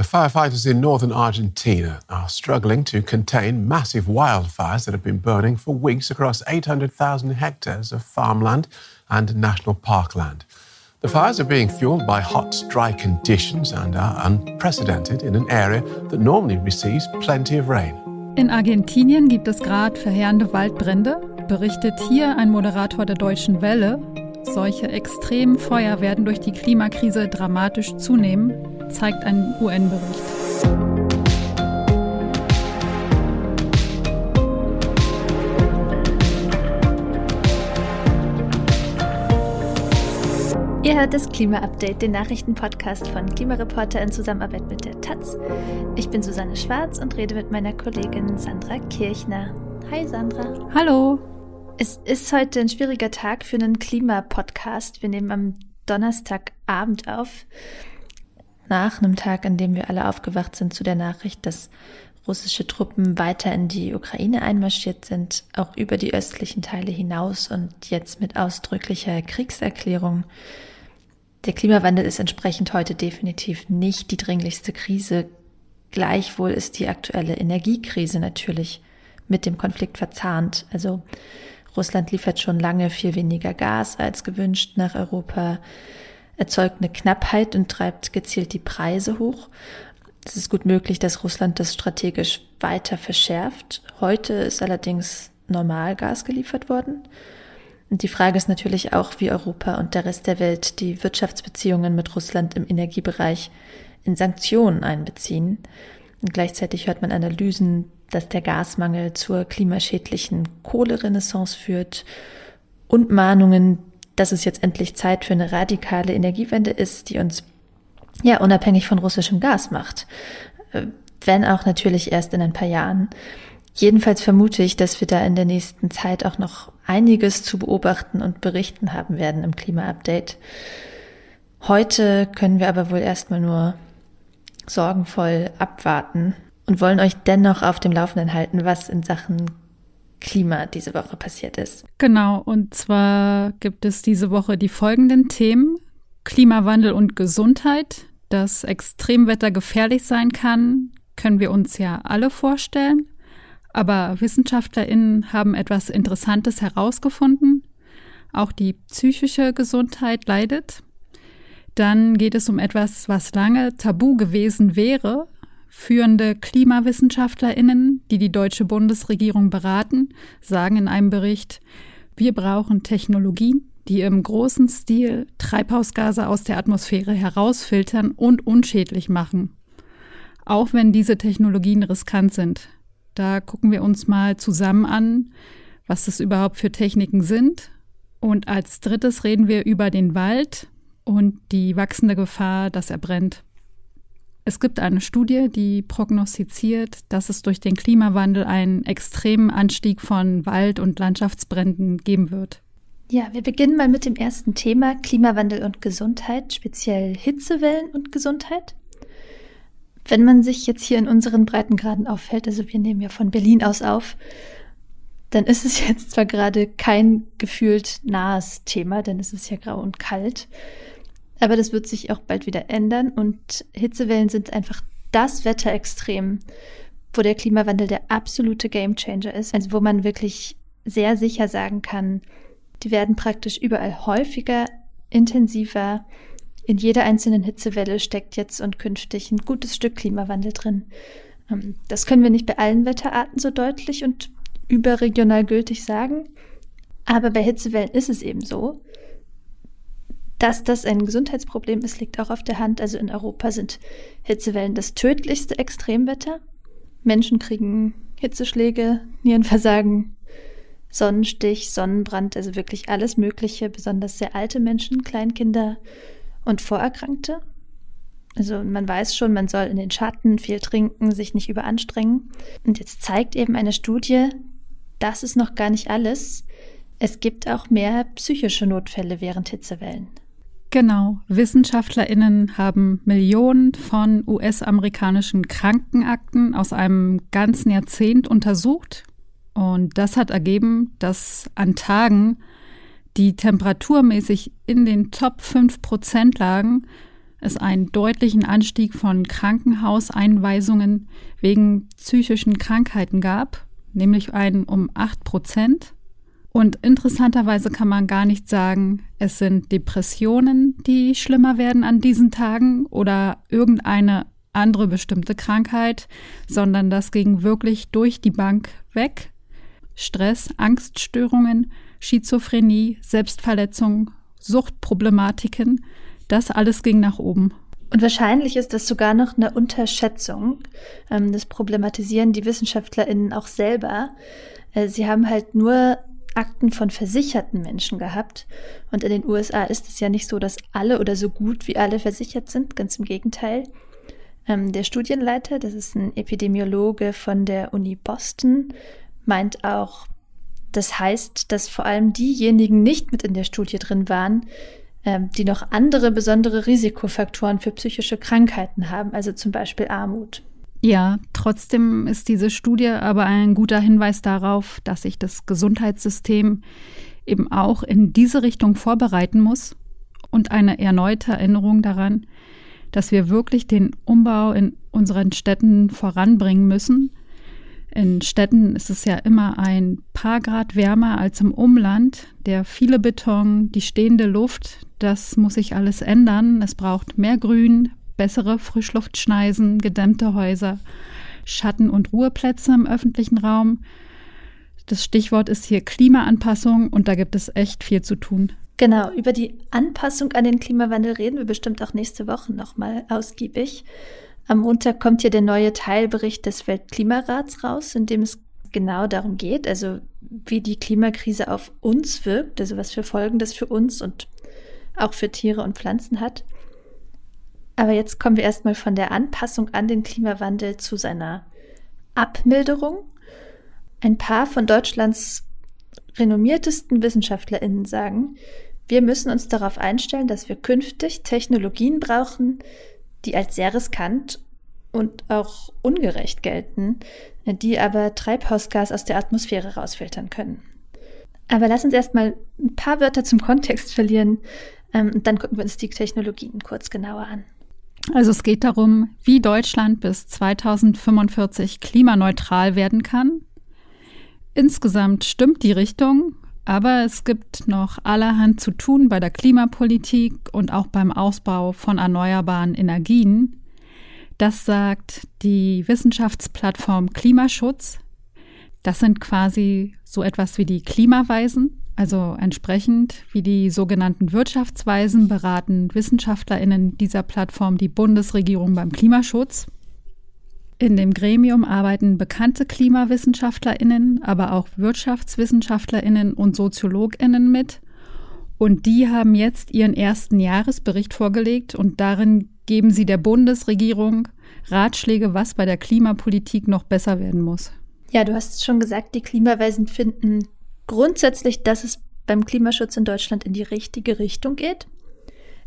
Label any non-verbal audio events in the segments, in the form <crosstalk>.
Firefighters in northern Argentina are struggling to contain massive wildfires that have been burning for weeks across 800,000 hectares of farmland and national parkland. The fires are being fueled by hot, dry conditions and are unprecedented in an area that normally receives plenty of rain. In Argentinien gibt es gerade verheerende Waldbrände, berichtet hier ein Moderator der Deutschen Welle. Solche extremen Feuer werden durch die Klimakrise dramatisch zunehmen, zeigt ein UN-Bericht. Ihr hört das Klima-Update, den Nachrichtenpodcast von Klimareporter in Zusammenarbeit mit der Taz. Ich bin Susanne Schwarz und rede mit meiner Kollegin Sandra Kirchner. Hi Sandra. Hallo. Es ist heute ein schwieriger Tag für einen Klimapodcast. Wir nehmen am Donnerstagabend auf. Nach einem Tag, an dem wir alle aufgewacht sind zu der Nachricht, dass russische Truppen weiter in die Ukraine einmarschiert sind, auch über die östlichen Teile hinaus und jetzt mit ausdrücklicher Kriegserklärung. Der Klimawandel ist entsprechend heute definitiv nicht die dringlichste Krise. Gleichwohl ist die aktuelle Energiekrise natürlich mit dem Konflikt verzahnt. Also Russland liefert schon lange viel weniger Gas als gewünscht nach Europa, erzeugt eine Knappheit und treibt gezielt die Preise hoch. Es ist gut möglich, dass Russland das strategisch weiter verschärft. Heute ist allerdings Normalgas geliefert worden. Und die Frage ist natürlich auch, wie Europa und der Rest der Welt die Wirtschaftsbeziehungen mit Russland im Energiebereich in Sanktionen einbeziehen. Und gleichzeitig hört man Analysen, dass der Gasmangel zur klimaschädlichen Kohlerenaissance führt und Mahnungen, dass es jetzt endlich Zeit für eine radikale Energiewende ist, die uns ja unabhängig von russischem Gas macht. Äh, wenn auch natürlich erst in ein paar Jahren. Jedenfalls vermute ich, dass wir da in der nächsten Zeit auch noch einiges zu beobachten und berichten haben werden im Klima-Update. Heute können wir aber wohl erstmal nur sorgenvoll abwarten und wollen euch dennoch auf dem Laufenden halten, was in Sachen Klima diese Woche passiert ist. Genau, und zwar gibt es diese Woche die folgenden Themen. Klimawandel und Gesundheit, dass Extremwetter gefährlich sein kann, können wir uns ja alle vorstellen. Aber WissenschaftlerInnen haben etwas Interessantes herausgefunden. Auch die psychische Gesundheit leidet. Dann geht es um etwas, was lange tabu gewesen wäre. Führende KlimawissenschaftlerInnen, die die deutsche Bundesregierung beraten, sagen in einem Bericht, wir brauchen Technologien, die im großen Stil Treibhausgase aus der Atmosphäre herausfiltern und unschädlich machen. Auch wenn diese Technologien riskant sind. Da gucken wir uns mal zusammen an, was das überhaupt für Techniken sind. Und als drittes reden wir über den Wald und die wachsende Gefahr, dass er brennt. Es gibt eine Studie, die prognostiziert, dass es durch den Klimawandel einen extremen Anstieg von Wald- und Landschaftsbränden geben wird. Ja, wir beginnen mal mit dem ersten Thema Klimawandel und Gesundheit, speziell Hitzewellen und Gesundheit. Wenn man sich jetzt hier in unseren Breitengraden auffällt, also wir nehmen ja von Berlin aus auf, dann ist es jetzt zwar gerade kein gefühlt nahes Thema, denn es ist ja grau und kalt, aber das wird sich auch bald wieder ändern und Hitzewellen sind einfach das Wetterextrem, wo der Klimawandel der absolute Gamechanger ist, also wo man wirklich sehr sicher sagen kann, die werden praktisch überall häufiger, intensiver. In jeder einzelnen Hitzewelle steckt jetzt und künftig ein gutes Stück Klimawandel drin. Ähm, das können wir nicht bei allen Wetterarten so deutlich und überregional gültig sagen. Aber bei Hitzewellen ist es eben so. Dass das ein Gesundheitsproblem ist, liegt auch auf der Hand. Also in Europa sind Hitzewellen das tödlichste Extremwetter. Menschen kriegen Hitzeschläge, Nierenversagen, Sonnenstich, Sonnenbrand, also wirklich alles Mögliche, besonders sehr alte Menschen, Kleinkinder und Vorerkrankte. Also man weiß schon, man soll in den Schatten viel trinken, sich nicht überanstrengen. Und jetzt zeigt eben eine Studie, das ist noch gar nicht alles. Es gibt auch mehr psychische Notfälle während Hitzewellen. Genau, Wissenschaftlerinnen haben Millionen von US-amerikanischen Krankenakten aus einem ganzen Jahrzehnt untersucht und das hat ergeben, dass an Tagen, die temperaturmäßig in den Top 5 Prozent lagen, es einen deutlichen Anstieg von Krankenhauseinweisungen wegen psychischen Krankheiten gab, nämlich einen um 8 Prozent. Und interessanterweise kann man gar nicht sagen, es sind Depressionen, die schlimmer werden an diesen Tagen oder irgendeine andere bestimmte Krankheit, sondern das ging wirklich durch die Bank weg. Stress, Angststörungen, Schizophrenie, Selbstverletzung, Suchtproblematiken, das alles ging nach oben. Und wahrscheinlich ist das sogar noch eine Unterschätzung. Ähm, das problematisieren die WissenschaftlerInnen auch selber. Äh, sie haben halt nur Akten von versicherten Menschen gehabt. Und in den USA ist es ja nicht so, dass alle oder so gut wie alle versichert sind. Ganz im Gegenteil. Ähm, der Studienleiter, das ist ein Epidemiologe von der Uni Boston, meint auch, das heißt, dass vor allem diejenigen nicht mit in der Studie drin waren, ähm, die noch andere besondere Risikofaktoren für psychische Krankheiten haben, also zum Beispiel Armut. Ja, trotzdem ist diese Studie aber ein guter Hinweis darauf, dass sich das Gesundheitssystem eben auch in diese Richtung vorbereiten muss und eine erneute Erinnerung daran, dass wir wirklich den Umbau in unseren Städten voranbringen müssen. In Städten ist es ja immer ein paar Grad wärmer als im Umland. Der viele Beton, die stehende Luft, das muss sich alles ändern. Es braucht mehr Grün, bessere Frischluftschneisen, gedämmte Häuser, Schatten- und Ruheplätze im öffentlichen Raum. Das Stichwort ist hier Klimaanpassung und da gibt es echt viel zu tun. Genau, über die Anpassung an den Klimawandel reden wir bestimmt auch nächste Woche nochmal ausgiebig. Am Montag kommt hier der neue Teilbericht des Weltklimarats raus, in dem es genau darum geht, also wie die Klimakrise auf uns wirkt, also was für Folgen das für uns und auch für Tiere und Pflanzen hat. Aber jetzt kommen wir erstmal von der Anpassung an den Klimawandel zu seiner Abmilderung. Ein paar von Deutschlands renommiertesten WissenschaftlerInnen sagen, wir müssen uns darauf einstellen, dass wir künftig Technologien brauchen, die als sehr riskant und auch ungerecht gelten, die aber Treibhausgas aus der Atmosphäre rausfiltern können. Aber lass uns erstmal ein paar Wörter zum Kontext verlieren ähm, und dann gucken wir uns die Technologien kurz genauer an. Also es geht darum, wie Deutschland bis 2045 klimaneutral werden kann. Insgesamt stimmt die Richtung, aber es gibt noch allerhand zu tun bei der Klimapolitik und auch beim Ausbau von erneuerbaren Energien. Das sagt die Wissenschaftsplattform Klimaschutz. Das sind quasi so etwas wie die Klimaweisen. Also entsprechend wie die sogenannten Wirtschaftsweisen beraten Wissenschaftlerinnen dieser Plattform die Bundesregierung beim Klimaschutz. In dem Gremium arbeiten bekannte Klimawissenschaftler*innen, aber auch Wirtschaftswissenschaftler*innen und Soziologinnen mit. Und die haben jetzt ihren ersten Jahresbericht vorgelegt und darin geben sie der Bundesregierung Ratschläge, was bei der Klimapolitik noch besser werden muss. Ja, du hast schon gesagt, die Klimaweisen finden grundsätzlich, dass es beim Klimaschutz in Deutschland in die richtige Richtung geht.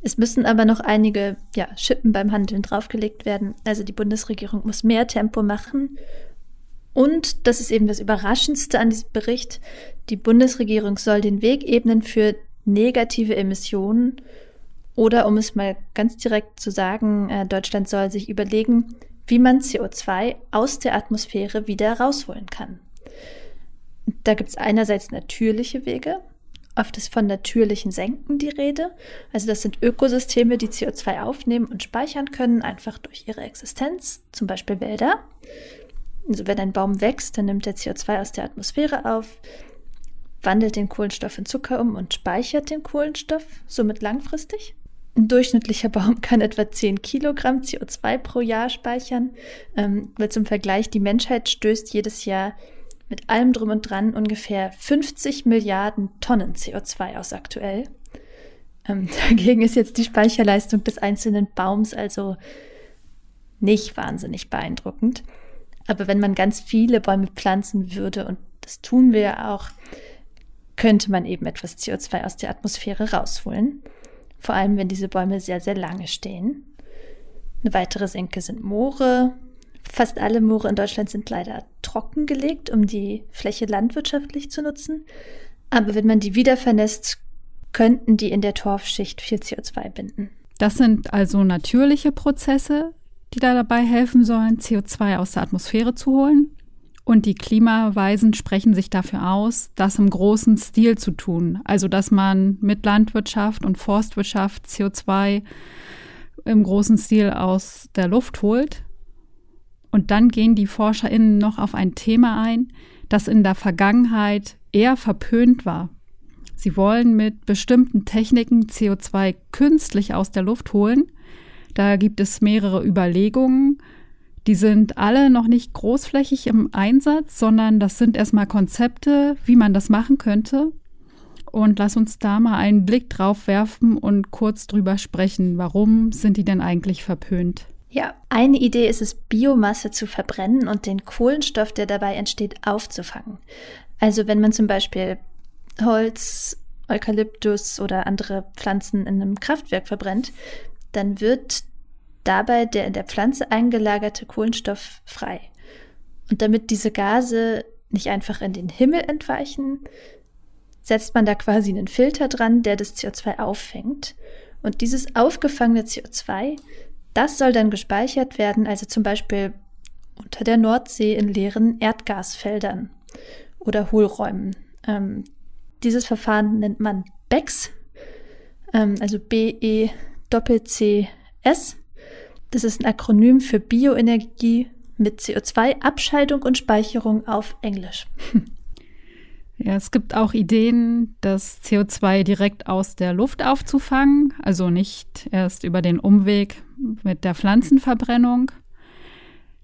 Es müssen aber noch einige ja, Schippen beim Handeln draufgelegt werden. Also die Bundesregierung muss mehr Tempo machen. Und das ist eben das Überraschendste an diesem Bericht. Die Bundesregierung soll den Weg ebnen für negative Emissionen. Oder um es mal ganz direkt zu sagen, äh, Deutschland soll sich überlegen, wie man CO2 aus der Atmosphäre wieder rausholen kann. Da gibt es einerseits natürliche Wege, Oft ist von natürlichen Senken die Rede. Also das sind Ökosysteme, die CO2 aufnehmen und speichern können, einfach durch ihre Existenz, zum Beispiel Wälder. Also wenn ein Baum wächst, dann nimmt er CO2 aus der Atmosphäre auf, wandelt den Kohlenstoff in Zucker um und speichert den Kohlenstoff, somit langfristig. Ein durchschnittlicher Baum <laughs> kann etwa 10 Kilogramm CO2 pro Jahr speichern. Ähm, weil zum Vergleich, die Menschheit stößt jedes Jahr mit allem drum und dran ungefähr 50 Milliarden Tonnen CO2 aus aktuell. Ähm, <laughs> dagegen ist jetzt die Speicherleistung des einzelnen Baums also nicht wahnsinnig beeindruckend. Aber wenn man ganz viele Bäume pflanzen würde, und das tun wir ja auch, könnte man eben etwas CO2 aus der Atmosphäre rausholen. Vor allem, wenn diese Bäume sehr, sehr lange stehen. Eine weitere Senke sind Moore, Fast alle Moore in Deutschland sind leider trockengelegt, um die Fläche landwirtschaftlich zu nutzen. Aber wenn man die wieder vernässt, könnten die in der Torfschicht viel CO2 binden. Das sind also natürliche Prozesse, die da dabei helfen sollen, CO2 aus der Atmosphäre zu holen. Und die Klimaweisen sprechen sich dafür aus, das im großen Stil zu tun. Also, dass man mit Landwirtschaft und Forstwirtschaft CO2 im großen Stil aus der Luft holt. Und dann gehen die ForscherInnen noch auf ein Thema ein, das in der Vergangenheit eher verpönt war. Sie wollen mit bestimmten Techniken CO2 künstlich aus der Luft holen. Da gibt es mehrere Überlegungen. Die sind alle noch nicht großflächig im Einsatz, sondern das sind erstmal Konzepte, wie man das machen könnte. Und lass uns da mal einen Blick drauf werfen und kurz drüber sprechen. Warum sind die denn eigentlich verpönt? Ja, eine Idee ist es, Biomasse zu verbrennen und den Kohlenstoff, der dabei entsteht, aufzufangen. Also wenn man zum Beispiel Holz, Eukalyptus oder andere Pflanzen in einem Kraftwerk verbrennt, dann wird dabei der in der Pflanze eingelagerte Kohlenstoff frei. Und damit diese Gase nicht einfach in den Himmel entweichen, setzt man da quasi einen Filter dran, der das CO2 auffängt. Und dieses aufgefangene CO2, das soll dann gespeichert werden, also zum Beispiel unter der Nordsee in leeren Erdgasfeldern oder Hohlräumen. Ähm, dieses Verfahren nennt man BECS, ähm, also B-E-C-C-S. Das ist ein Akronym für Bioenergie mit CO2-Abscheidung und Speicherung auf Englisch. <laughs> Ja, es gibt auch Ideen, das CO2 direkt aus der Luft aufzufangen, also nicht erst über den Umweg mit der Pflanzenverbrennung.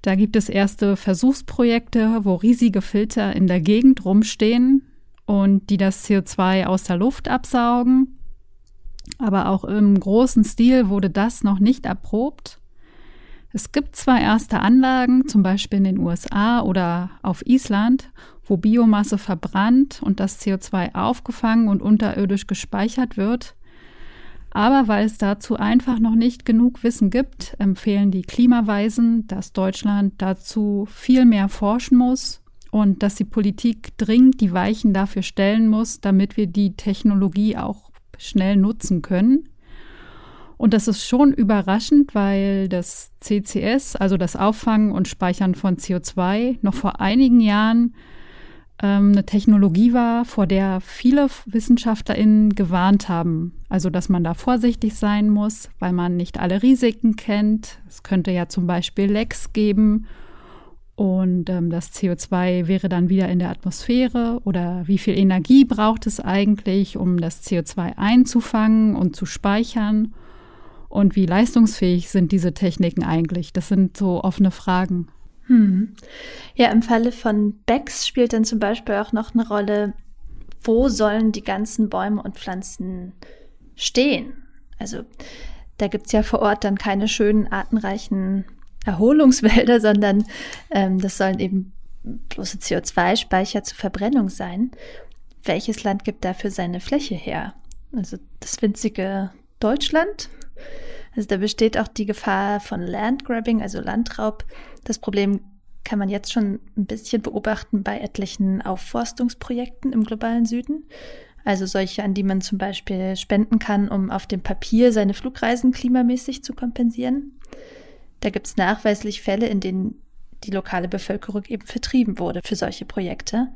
Da gibt es erste Versuchsprojekte, wo riesige Filter in der Gegend rumstehen und die das CO2 aus der Luft absaugen. Aber auch im großen Stil wurde das noch nicht erprobt. Es gibt zwar erste Anlagen, zum Beispiel in den USA oder auf Island, wo Biomasse verbrannt und das CO2 aufgefangen und unterirdisch gespeichert wird. Aber weil es dazu einfach noch nicht genug Wissen gibt, empfehlen die Klimaweisen, dass Deutschland dazu viel mehr forschen muss und dass die Politik dringend die Weichen dafür stellen muss, damit wir die Technologie auch schnell nutzen können. Und das ist schon überraschend, weil das CCS, also das Auffangen und Speichern von CO2, noch vor einigen Jahren ähm, eine Technologie war, vor der viele WissenschaftlerInnen gewarnt haben. Also, dass man da vorsichtig sein muss, weil man nicht alle Risiken kennt. Es könnte ja zum Beispiel Lecks geben und ähm, das CO2 wäre dann wieder in der Atmosphäre oder wie viel Energie braucht es eigentlich, um das CO2 einzufangen und zu speichern? Und wie leistungsfähig sind diese Techniken eigentlich? Das sind so offene Fragen. Hm. Ja, im Falle von Becks spielt dann zum Beispiel auch noch eine Rolle, wo sollen die ganzen Bäume und Pflanzen stehen? Also da gibt es ja vor Ort dann keine schönen, artenreichen Erholungswälder, <laughs> sondern ähm, das sollen eben bloße CO2-Speicher zur Verbrennung sein. Welches Land gibt dafür seine Fläche her? Also das winzige Deutschland also da besteht auch die Gefahr von Landgrabbing, also Landraub. Das Problem kann man jetzt schon ein bisschen beobachten bei etlichen Aufforstungsprojekten im globalen Süden. Also solche, an die man zum Beispiel spenden kann, um auf dem Papier seine Flugreisen klimamäßig zu kompensieren. Da gibt es nachweislich Fälle, in denen die lokale Bevölkerung eben vertrieben wurde für solche Projekte.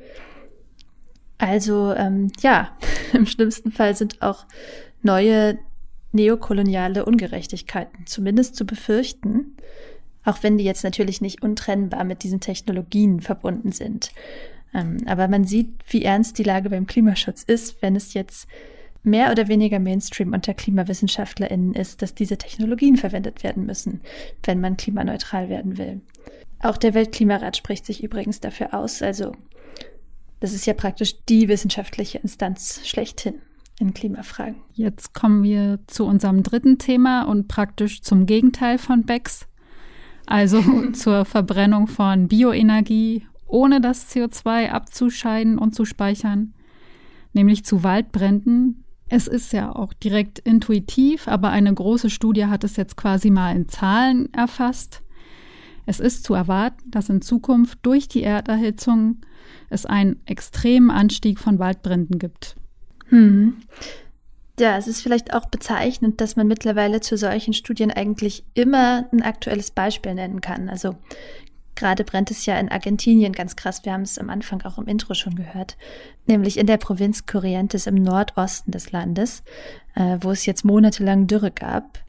Also ähm, ja, <laughs> im schlimmsten Fall sind auch neue neokoloniale Ungerechtigkeiten zumindest zu befürchten, auch wenn die jetzt natürlich nicht untrennbar mit diesen Technologien verbunden sind. Ähm, aber man sieht, wie ernst die Lage beim Klimaschutz ist, wenn es jetzt mehr oder weniger Mainstream unter KlimawissenschaftlerInnen ist, dass diese Technologien verwendet werden müssen, wenn man klimaneutral werden will. Auch der Weltklimarat spricht sich übrigens dafür aus, also das ist ja praktisch die wissenschaftliche Instanz schlechthin in Klimafragen. Jetzt kommen wir zu unserem dritten Thema und praktisch zum Gegenteil von BECS, also <laughs> zur Verbrennung von Bioenergie, ohne das CO2 abzuscheiden und zu speichern, nämlich zu Waldbränden. Es ist ja auch direkt intuitiv, aber eine große Studie hat es jetzt quasi mal in Zahlen erfasst. Es ist zu erwarten, dass in Zukunft durch die Erderhitzung es einen extremen Anstieg von Waldbränden gibt. Hm. Ja, es ist vielleicht auch bezeichnend, dass man mittlerweile zu solchen Studien eigentlich immer ein aktuelles Beispiel nennen kann. Also gerade brennt es ja in Argentinien ganz krass. Wir haben es am Anfang auch im Intro schon gehört, nämlich in der Provinz Corrientes im Nordosten des Landes, äh, wo es jetzt monatelang Dürre gab.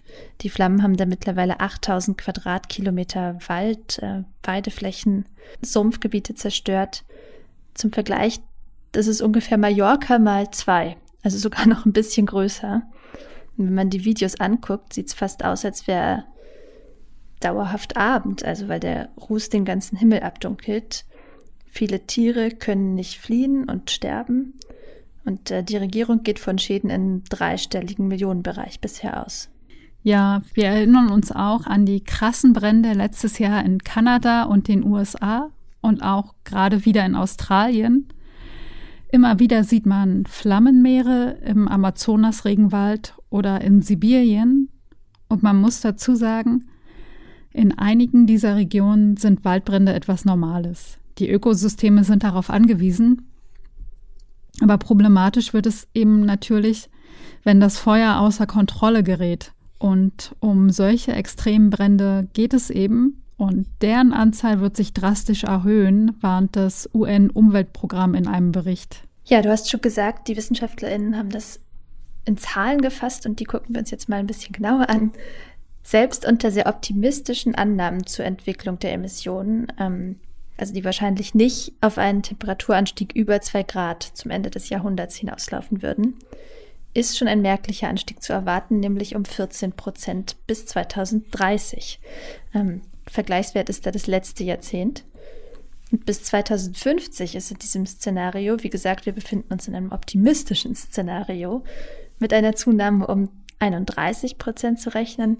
Die Flammen haben da mittlerweile 8000 Quadratkilometer Wald, äh, Weideflächen, Sumpfgebiete zerstört. Zum Vergleich, ist ungefähr Mallorca mal zwei also sogar <laughs> noch ein bisschen größer. Und wenn man die Videos anguckt, sieht es fast aus, als wäre dauerhaft Abend, also weil der Ruß den ganzen Himmel abdunkelt. Viele Tiere können nicht fliehen und sterben. Und äh, die Regierung geht von Schäden im dreistelligen Millionenbereich bisher aus. Ja, wir erinnern uns auch an die krassen Brände letztes Jahr in Kanada und den USA und auch gerade wieder in Australien. Immer wieder sieht man Flammenmeere im Amazonas-Regenwald oder in Sibirien. Und man muss dazu sagen, in einigen dieser Regionen sind Waldbrände etwas Normales. Die Ökosysteme sind darauf angewiesen. Aber problematisch wird es eben natürlich, wenn das Feuer außer Kontrolle gerät. Und um solche extremen Brände geht es eben. Und deren Anzahl wird sich drastisch erhöhen, warnt das UN-Umweltprogramm in einem Bericht. Ja, du hast schon gesagt, die WissenschaftlerInnen haben das in Zahlen gefasst und die gucken wir uns jetzt mal ein bisschen genauer an. Selbst unter sehr optimistischen Annahmen zur Entwicklung der Emissionen, ähm, also die wahrscheinlich nicht auf einen Temperaturanstieg über zwei Grad zum Ende des Jahrhunderts hinauslaufen würden, ist schon ein merklicher Anstieg zu erwarten, nämlich um 14 Prozent bis 2030. Ähm, Vergleichswert ist da das letzte Jahrzehnt. Und bis 2050 ist in diesem Szenario, wie gesagt, wir befinden uns in einem optimistischen Szenario, mit einer Zunahme um 31 Prozent zu rechnen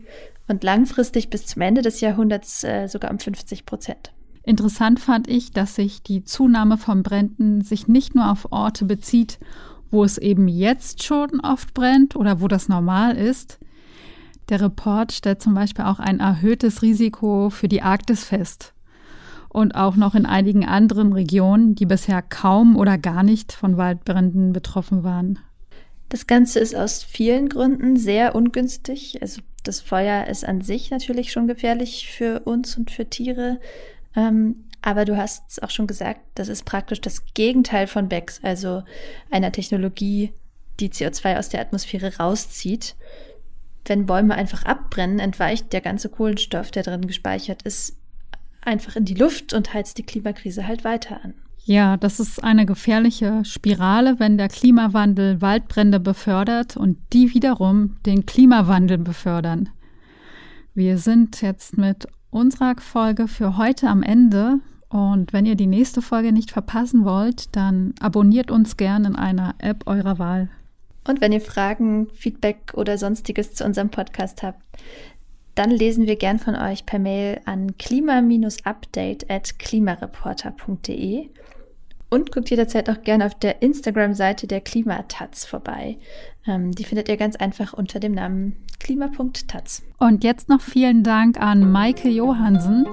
und langfristig bis zum Ende des Jahrhunderts äh, sogar um 50 Prozent. Interessant fand ich, dass sich die Zunahme von Bränden sich nicht nur auf Orte bezieht, wo es eben jetzt schon oft brennt oder wo das normal ist. Der Report stellt zum Beispiel auch ein erhöhtes Risiko für die Arktis fest und auch noch in einigen anderen Regionen, die bisher kaum oder gar nicht von Waldbränden betroffen waren. Das Ganze ist aus vielen Gründen sehr ungünstig. Also das Feuer ist an sich natürlich schon gefährlich für uns und für Tiere. Ähm, aber du hast es auch schon gesagt, das ist praktisch das Gegenteil von BECS, also einer Technologie, die CO2 aus der Atmosphäre rauszieht. Wenn Bäume einfach abbrennen, entweicht der ganze Kohlenstoff, der drin gespeichert ist, einfach in die Luft und heizt die Klimakrise halt weiter an. Ja, das ist eine gefährliche Spirale, wenn der Klimawandel Waldbrände befördert und die wiederum den Klimawandel befördern. Wir sind jetzt mit unserer Folge für heute am Ende. Und wenn ihr die nächste Folge nicht verpassen wollt, dann abonniert uns gerne in einer App eurer Wahl. Und wenn ihr Fragen, Feedback oder sonstiges zu unserem Podcast habt, dann lesen wir gern von euch per Mail an klima-update at klimareporter.de und guckt jederzeit auch gerne auf der Instagram-Seite der Klimatatz vorbei. Ähm, die findet ihr ganz einfach unter dem Namen klima.taz. Und jetzt noch vielen Dank an Maike Johansen,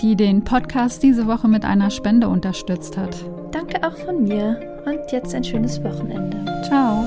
die den Podcast diese Woche mit einer Spende unterstützt hat. Danke auch von mir und jetzt ein schönes Wochenende. Ciao.